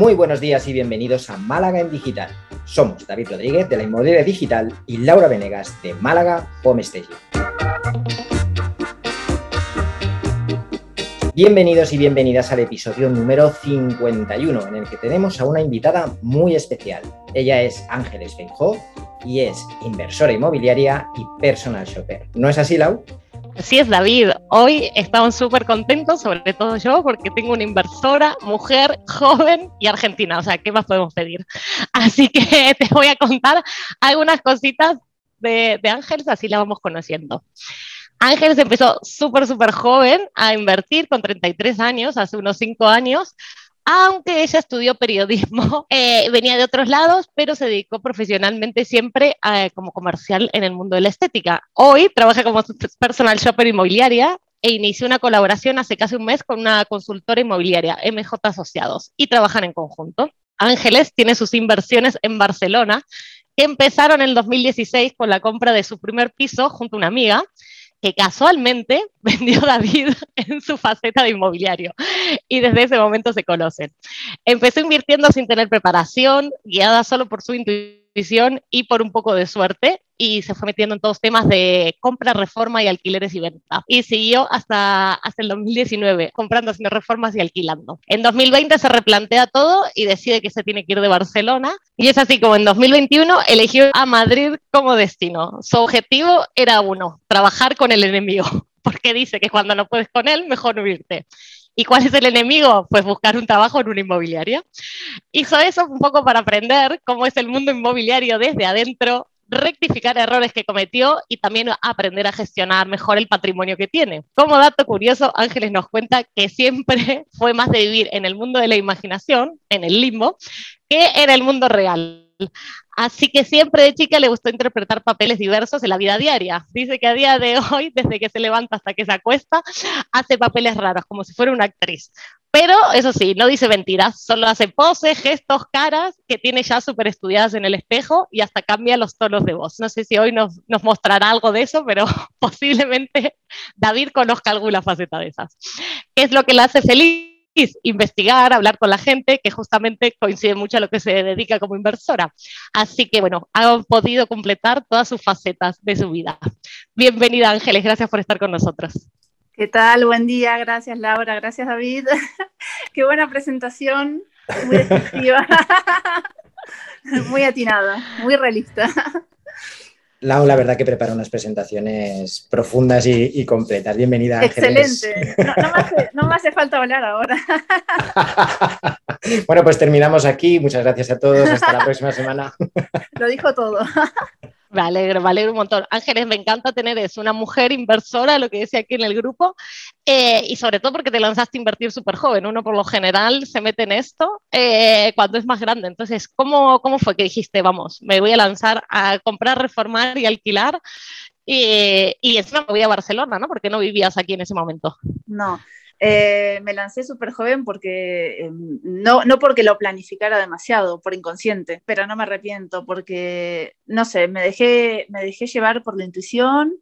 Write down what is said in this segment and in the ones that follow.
Muy buenos días y bienvenidos a Málaga en Digital. Somos David Rodríguez de la Inmobiliaria Digital y Laura Venegas de Málaga Home Staging. Bienvenidos y bienvenidas al episodio número 51, en el que tenemos a una invitada muy especial. Ella es Ángeles Feijó y es inversora inmobiliaria y personal shopper. ¿No es así, Lau? Así es, David. Hoy estamos súper contentos, sobre todo yo, porque tengo una inversora, mujer, joven y argentina. O sea, ¿qué más podemos pedir? Así que te voy a contar algunas cositas de, de Ángeles, así la vamos conociendo. Ángeles empezó súper, súper joven a invertir con 33 años, hace unos 5 años, aunque ella estudió periodismo, eh, venía de otros lados, pero se dedicó profesionalmente siempre eh, como comercial en el mundo de la estética. Hoy trabaja como personal shopper inmobiliaria e inició una colaboración hace casi un mes con una consultora inmobiliaria, MJ Asociados, y trabajan en conjunto. Ángeles tiene sus inversiones en Barcelona, que empezaron en el 2016 con la compra de su primer piso junto a una amiga, que casualmente vendió David en su faceta de inmobiliario y desde ese momento se conocen. Empezó invirtiendo sin tener preparación, guiada solo por su intuición y por un poco de suerte y se fue metiendo en todos temas de compra, reforma y alquileres y venta. Y siguió hasta, hasta el 2019, comprando, haciendo reformas y alquilando. En 2020 se replantea todo y decide que se tiene que ir de Barcelona. Y es así como en 2021 eligió a Madrid como destino. Su objetivo era uno, trabajar con el enemigo, porque dice que cuando no puedes con él, mejor huirte. ¿Y cuál es el enemigo? Pues buscar un trabajo en una inmobiliaria. Hizo eso un poco para aprender cómo es el mundo inmobiliario desde adentro, rectificar errores que cometió y también aprender a gestionar mejor el patrimonio que tiene. Como dato curioso, Ángeles nos cuenta que siempre fue más de vivir en el mundo de la imaginación, en el limbo, que en el mundo real. Así que siempre de chica le gustó interpretar papeles diversos en la vida diaria. Dice que a día de hoy, desde que se levanta hasta que se acuesta, hace papeles raros, como si fuera una actriz. Pero eso sí, no dice mentiras, solo hace poses, gestos, caras que tiene ya súper estudiadas en el espejo y hasta cambia los tonos de voz. No sé si hoy nos, nos mostrará algo de eso, pero posiblemente David conozca alguna faceta de esas. ¿Qué es lo que la hace feliz? Investigar, hablar con la gente, que justamente coincide mucho a lo que se dedica como inversora. Así que bueno, ha podido completar todas sus facetas de su vida. Bienvenida Ángeles, gracias por estar con nosotros. ¿Qué tal? Buen día, gracias Laura, gracias David. Qué buena presentación, muy efectiva, muy atinada, muy realista. Lau, la verdad que prepara unas presentaciones profundas y, completas. Bienvenida. Excelente. No, me hace, falta hablar ahora. bueno, pues terminamos aquí. Muchas gracias a todos. Hasta la próxima semana. Lo dijo todo. Me alegro, me alegro un montón. Ángeles, me encanta tener eso, una mujer inversora, lo que decía aquí en el grupo, eh, y sobre todo porque te lanzaste a invertir súper joven. Uno por lo general se mete en esto eh, cuando es más grande. Entonces, ¿cómo, ¿cómo fue que dijiste, vamos, me voy a lanzar a comprar, reformar y alquilar? Y, y encima me voy a Barcelona, ¿no? Porque no vivías aquí en ese momento. No, eh, me lancé súper joven porque, em, no, no porque lo planificara demasiado, por inconsciente, pero no me arrepiento porque, no sé, me dejé, me dejé llevar por la intuición,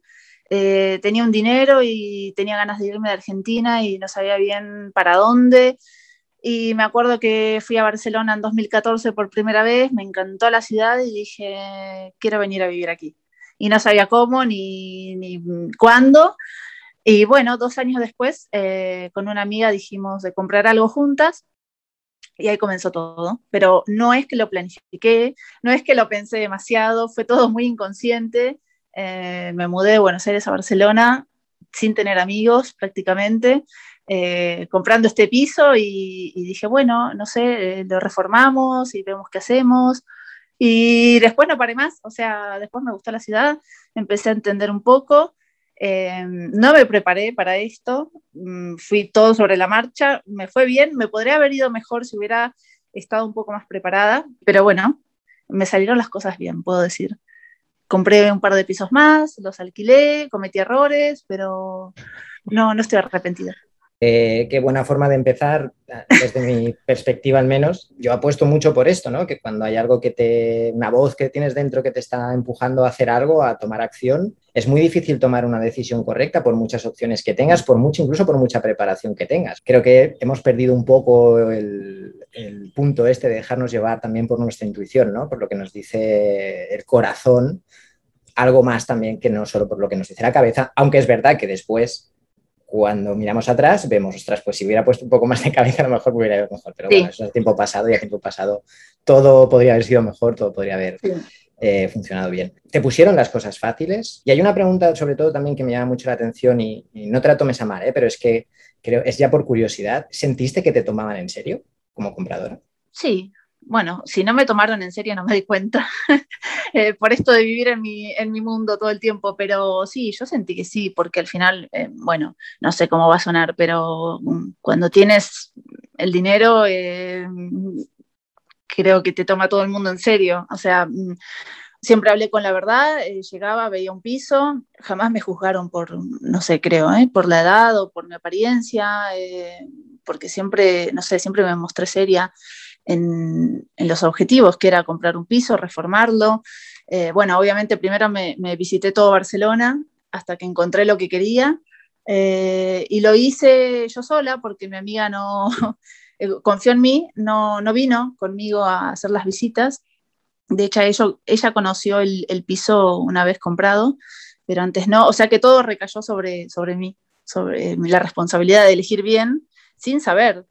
eh, tenía un dinero y tenía ganas de irme de Argentina y no sabía bien para dónde. Y me acuerdo que fui a Barcelona en 2014 por primera vez, me encantó la ciudad y dije, quiero venir a vivir aquí. Y no sabía cómo ni, ni cuándo, y bueno, dos años después, eh, con una amiga dijimos de comprar algo juntas y ahí comenzó todo. Pero no es que lo planifiqué, no es que lo pensé demasiado, fue todo muy inconsciente. Eh, me mudé de Buenos Aires a Barcelona sin tener amigos prácticamente, eh, comprando este piso y, y, dije, bueno, no sé, lo reformamos y vemos qué hacemos. Y después no paré más, o sea, después me gustó la ciudad, empecé a entender un poco eh, no me preparé para esto, mm, fui todo sobre la marcha, me fue bien, me podría haber ido mejor si hubiera estado un poco más preparada, pero bueno, me salieron las cosas bien, puedo decir. Compré un par de pisos más, los alquilé, cometí errores, pero no, no estoy arrepentida. Eh, qué buena forma de empezar, desde mi perspectiva al menos. Yo apuesto mucho por esto, ¿no? Que cuando hay algo que te, una voz que tienes dentro que te está empujando a hacer algo, a tomar acción, es muy difícil tomar una decisión correcta por muchas opciones que tengas, por mucho, incluso por mucha preparación que tengas. Creo que hemos perdido un poco el, el punto este de dejarnos llevar también por nuestra intuición, ¿no? Por lo que nos dice el corazón, algo más también que no solo por lo que nos dice la cabeza, aunque es verdad que después, cuando miramos atrás, vemos, ostras, pues si hubiera puesto un poco más de cabeza, a lo mejor hubiera ido mejor. Pero bueno, eso es tiempo pasado y a tiempo pasado todo podría haber sido mejor, todo podría haber eh, funcionado bien. ¿Te pusieron las cosas fáciles? Y hay una pregunta sobre todo también que me llama mucho la atención y, no te la tomes a mal, ¿eh? pero es que creo, es ya por curiosidad. ¿Sentiste que te tomaban en serio como compradora? Sí, bueno, si no me tomaron en serio no me di cuenta eh, por esto de vivir en mi, en mi, mundo todo el tiempo, pero sí, yo sentí que sí, porque al final, eh, bueno, no sé cómo va a sonar, pero mm, cuando tienes el dinero, eh, creo que te toma todo el mundo en serio, o sea, mm, siempre hablé con la verdad, llegaba, veía un piso, jamás me juzgaron por, no sé, creo, por la edad o por mi apariencia, porque siempre, no sé, siempre me mostré seria en, los objetivos, que era comprar un piso, reformarlo. Eh, bueno, obviamente primero me, visité todo Barcelona hasta que encontré lo que quería eh, y lo hice yo sola porque mi amiga no eh, confió en mí, no, no vino conmigo a hacer las visitas. De hecho, ella, ella conoció el, piso una vez comprado, pero antes no. O sea que todo recayó sobre, sobre mí, sobre la responsabilidad de elegir bien sin saber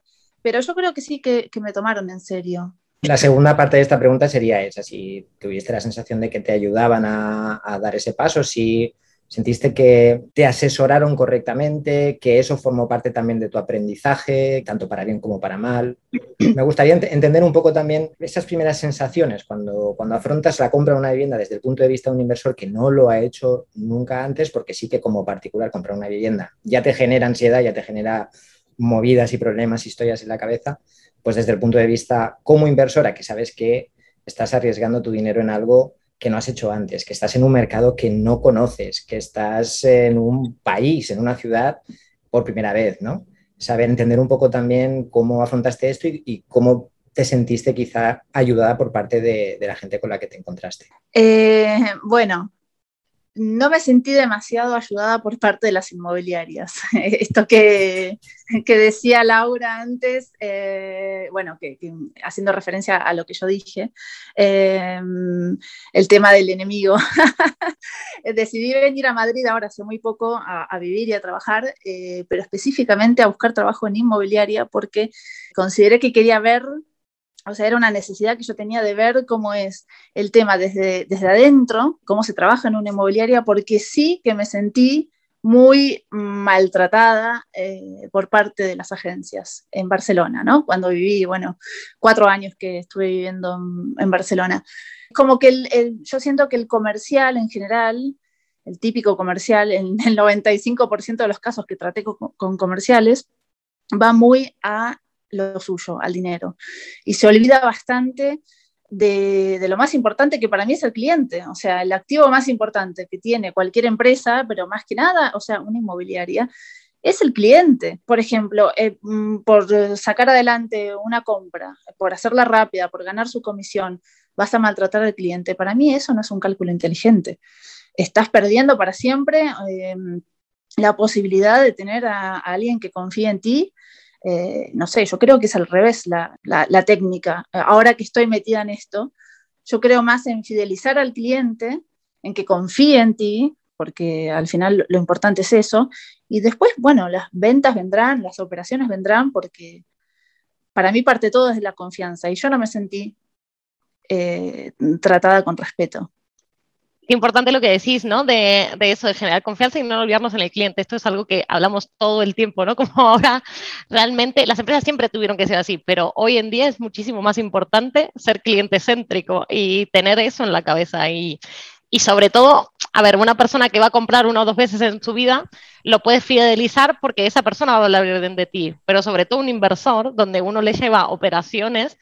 pero yo creo que sí que, me tomaron en serio. La segunda parte de esta pregunta sería esa, si tuviste la sensación de que te ayudaban a, dar ese paso, si sentiste que te asesoraron correctamente, que eso formó parte también de tu aprendizaje, tanto para bien como para mal. Me gustaría entender un poco también esas primeras sensaciones cuando, cuando afrontas la compra de una vivienda desde el punto de vista de un inversor que no lo ha hecho nunca antes, porque sí que como particular comprar una vivienda ya te genera ansiedad, ya te genera movidas y problemas, historias en la cabeza, pues desde el punto de vista como inversora, que sabes que estás arriesgando tu dinero en algo que no has hecho antes, que estás en un mercado que no conoces, que estás en un país, en una ciudad por primera vez, ¿no? Saber entender un poco también cómo afrontaste esto y, cómo te sentiste quizá ayudada por parte de, la gente con la que te encontraste. Eh, bueno, no me sentí demasiado ayudada por parte de las inmobiliarias. Esto que, decía Laura antes, eh, bueno, que, haciendo referencia a lo que yo dije, eh, el tema del enemigo. Decidí venir a Madrid ahora hace muy poco a, vivir y a trabajar, eh, pero específicamente a buscar trabajo en inmobiliaria porque consideré que quería ver o sea, era una necesidad que yo tenía de ver cómo es el tema desde, desde adentro, cómo se trabaja en una inmobiliaria, porque sí que me sentí muy maltratada eh, por parte de las agencias en Barcelona, ¿no? Cuando viví, bueno, cuatro años que estuve viviendo en, Barcelona. Como que el, yo siento que el comercial en general, el típico comercial, en el 95% de los casos que traté con comerciales, va muy a lo suyo, al dinero. Y se olvida bastante de, lo más importante que para mí es el cliente, o sea, el activo más importante que tiene cualquier empresa, pero más que nada, o sea, una inmobiliaria, es el cliente. Por ejemplo, eh, mm, por sacar adelante una compra, por hacerla rápida, por ganar su comisión, vas a maltratar al cliente. Para mí eso no es un cálculo inteligente. Estás perdiendo para siempre eh, la posibilidad de tener a alguien que confíe en ti eh, no sé, yo creo que es al revés la, técnica. Ahora que estoy metida en esto, yo creo más en fidelizar al cliente, en que confíe en ti, porque al final lo importante es eso, y después, bueno, las ventas vendrán, las operaciones vendrán, porque para mí parte todo es la confianza, y yo no me sentí eh, tratada con respeto. Qué importante lo que decís, ¿no? De, de, eso, de generar confianza y no olvidarnos en el cliente. Esto es algo que hablamos todo el tiempo, ¿no? Como ahora realmente las empresas siempre tuvieron que ser así, pero hoy en día es muchísimo más importante ser cliente céntrico y tener eso en la cabeza. Y, y sobre todo, a ver, una persona que va a comprar una o dos veces en su vida, lo puedes fidelizar porque esa persona va a hablar bien de ti, pero sobre todo un inversor donde uno le lleva operaciones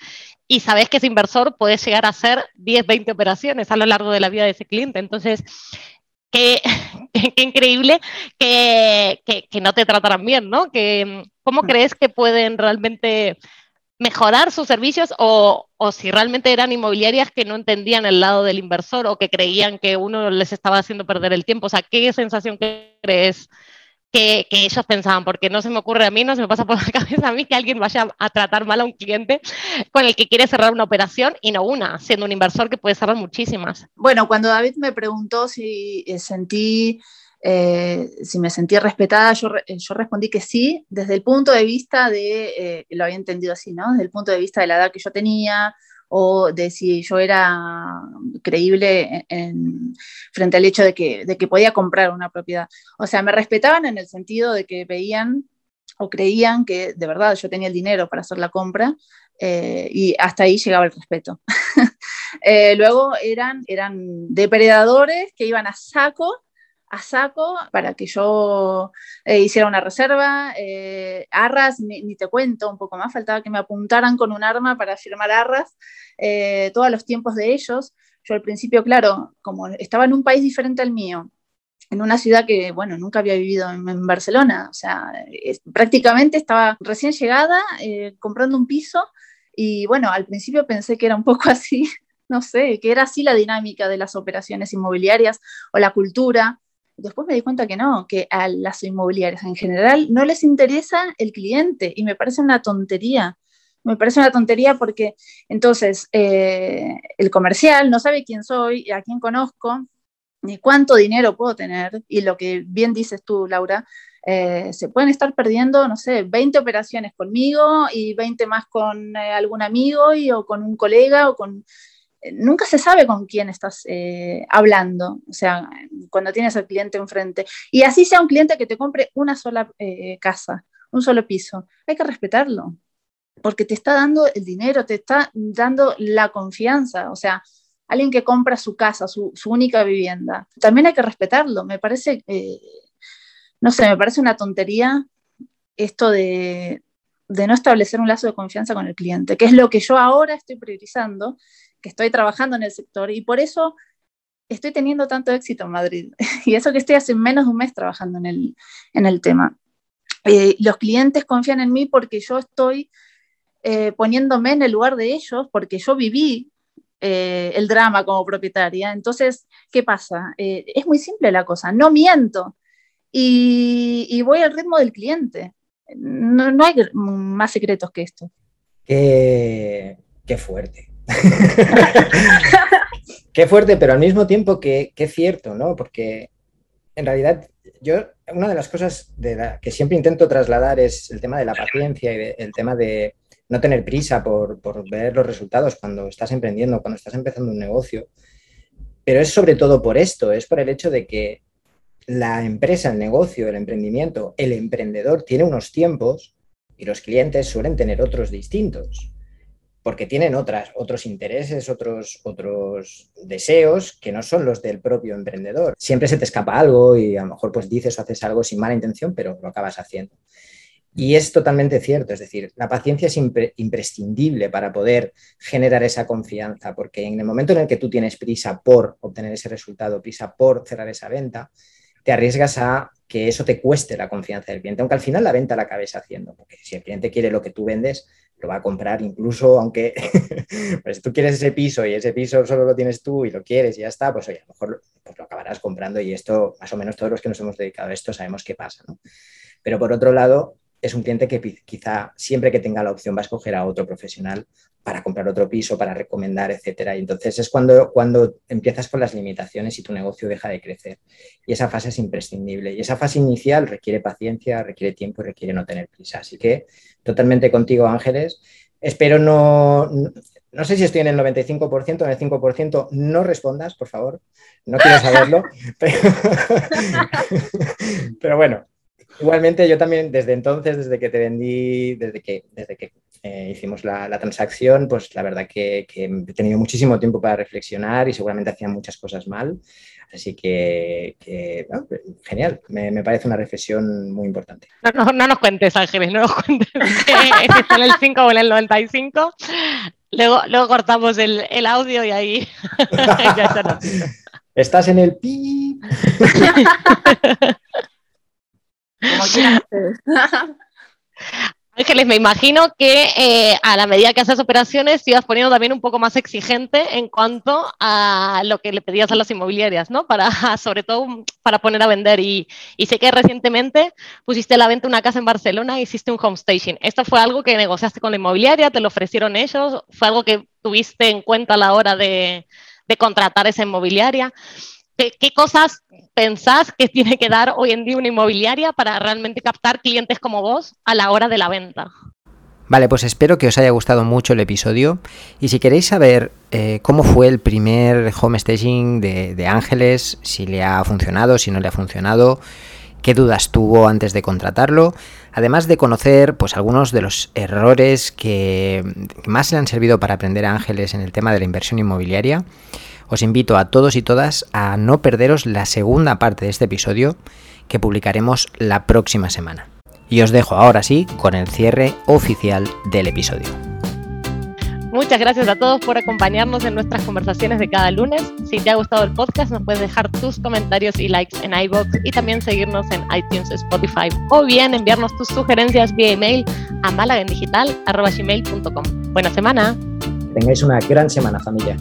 y sabes que ese inversor puede llegar a hacer 10, 20 operaciones a lo largo de la vida de ese cliente. Entonces, qué, increíble que, que, no te tratarán bien, ¿no? Que, ¿Cómo mm. crees que pueden realmente mejorar sus servicios o, o, si realmente eran inmobiliarias que no entendían el lado del inversor o que creían que uno les estaba haciendo perder el tiempo? O sea, ¿qué sensación crees que, ellos pensaban, porque no se me ocurre a mí, no se me pasa por la cabeza a mí que alguien vaya a tratar mal a un cliente con el que quiere cerrar una operación y no una, siendo un inversor que puede cerrar muchísimas. Bueno, cuando David me preguntó si eh, sentí, eh, si me sentí respetada, yo, yo, respondí que sí, desde el punto de vista de, eh, lo había entendido así, ¿no? Desde el punto de vista de la edad que yo tenía, o de si yo era creíble en, frente al hecho de que, de que podía comprar una propiedad. O sea, me respetaban en el sentido de que veían o creían que de verdad yo tenía el dinero para hacer la compra eh, y hasta ahí llegaba el respeto. Eh, luego eran, eran depredadores que iban a saco a saco para que yo eh, hiciera una reserva. Eh, arras, ni, te cuento un poco más, faltaba que me apuntaran con un arma para firmar arras, eh, todos los tiempos de ellos. Yo al principio, claro, como estaba en un país diferente al mío, en una ciudad que, bueno, nunca había vivido en, Barcelona, o sea, prácticamente estaba recién llegada, comprando un piso, y bueno, al principio pensé que era un poco así, no sé, que era así la dinámica de las operaciones inmobiliarias o la cultura, Después me di cuenta que no, que a las inmobiliarias en general no les interesa el cliente y me parece una tontería. Me parece una tontería porque entonces eh, el comercial no sabe quién soy, a quién conozco, ni cuánto dinero puedo tener. Y lo que bien dices tú, Laura, eh, se pueden estar perdiendo, no sé, 20 operaciones conmigo y 20 más con eh, algún amigo y, o con un colega o con nunca se sabe con quién estás eh, hablando, o sea, cuando tienes al cliente enfrente. Y así sea un cliente que te compre una sola eh, casa, un solo piso, hay que respetarlo, porque te está dando el dinero, te está dando la confianza, o sea, alguien que compra su casa, su, única vivienda, también hay que respetarlo. Me parece, eh, no sé, me parece una tontería esto de, de no establecer un lazo de confianza con el cliente, que es lo que yo ahora estoy priorizando estoy trabajando en el sector y por eso estoy teniendo tanto éxito en Madrid. Y eso que estoy hace menos de un mes trabajando en el, en el tema. Eh, los clientes confían en mí porque yo estoy eh, poniéndome en el lugar de ellos, porque yo viví eh, el drama como propietaria. Entonces, ¿qué pasa? es muy simple la cosa, no miento y, y voy al ritmo del cliente. No, no, hay más secretos que esto. Qué, qué fuerte. Qué fuerte, pero al mismo tiempo que, cierto, ¿no? Porque en realidad yo, una de las cosas que siempre intento trasladar es el tema de la paciencia y el tema de no tener prisa por, por, ver los resultados cuando estás emprendiendo, cuando estás empezando un negocio. Pero es sobre todo por esto, es por el hecho de que la empresa, el negocio, el emprendimiento, el emprendedor tiene unos tiempos y los clientes suelen tener otros distintos porque tienen otras, otros intereses, otros, otros deseos que no son los del propio emprendedor. Siempre se te escapa algo y a lo mejor pues dices o haces algo sin mala intención, pero lo acabas haciendo. Y es totalmente cierto, es decir, la paciencia es imprescindible para poder generar esa confianza, porque en el momento en el que tú tienes prisa por obtener ese resultado, prisa por cerrar esa venta, te arriesgas a que eso te cueste la confianza del cliente, aunque al final la venta la acabes haciendo, porque si el cliente quiere lo que tú vendes, lo va a comprar incluso aunque pues, tú quieres ese piso y ese piso solo lo tienes tú y lo quieres y ya está, pues oye, a lo mejor pues, lo acabarás comprando y esto, más o menos todos los que nos hemos dedicado a esto sabemos qué pasa, ¿no? Pero por otro lado, es un cliente que quizá siempre que tenga la opción va a escoger a otro profesional para comprar otro piso, para recomendar, etcétera. Y entonces es cuando, cuando empiezas con las limitaciones y tu negocio deja de crecer. Y esa fase es imprescindible. Y esa fase inicial requiere paciencia, requiere tiempo y requiere no tener prisa. Así que totalmente contigo, Ángeles. Espero no, no, sé si estoy en el 95%, en el 5%, no respondas, por favor. No quiero saberlo. pero bueno, Igualmente, yo también desde entonces, desde que te vendí, desde que, desde que eh, hicimos la, transacción, pues la verdad que, he tenido muchísimo tiempo para reflexionar y seguramente hacía muchas cosas mal. Así que, genial, me, parece una reflexión muy importante. No, nos cuentes, Ángeles, no nos cuentes si está en el 5 o en el 95. Luego, luego cortamos el, el audio y ahí ya Estás en el pi. Ángeles, me imagino que eh, a la medida que haces operaciones te ibas poniendo también un poco más exigente en cuanto a lo que le pedías a las inmobiliarias, ¿no? Para, sobre todo para poner a vender. Y, sé que recientemente pusiste a la venta una casa en Barcelona e hiciste un home staging. ¿Esto fue algo que negociaste con la inmobiliaria? ¿Te lo ofrecieron ellos? ¿Fue algo que tuviste en cuenta a la hora de, de contratar esa inmobiliaria? ¿Qué, cosas pensás que tiene que dar hoy en día una inmobiliaria para realmente captar clientes como vos a la hora de la venta? Vale, pues espero que os haya gustado mucho el episodio y si queréis saber eh, cómo fue el primer home staging de, Ángeles, si le ha funcionado, si no le ha funcionado, qué dudas tuvo antes de contratarlo, además de conocer pues algunos de los errores que más le han servido para aprender a Ángeles en el tema de la inversión inmobiliaria, os invito a todos y todas a no perderos la segunda parte de este episodio que publicaremos la próxima semana. Y os dejo ahora sí con el cierre oficial del episodio. Muchas gracias a todos por acompañarnos en nuestras conversaciones de cada lunes. Si te ha gustado el podcast, nos puedes dejar tus comentarios y likes en iBox y también seguirnos en iTunes, Spotify o bien enviarnos tus sugerencias vía email a malagendigital.com. Buena semana. Tengáis una gran semana, familia.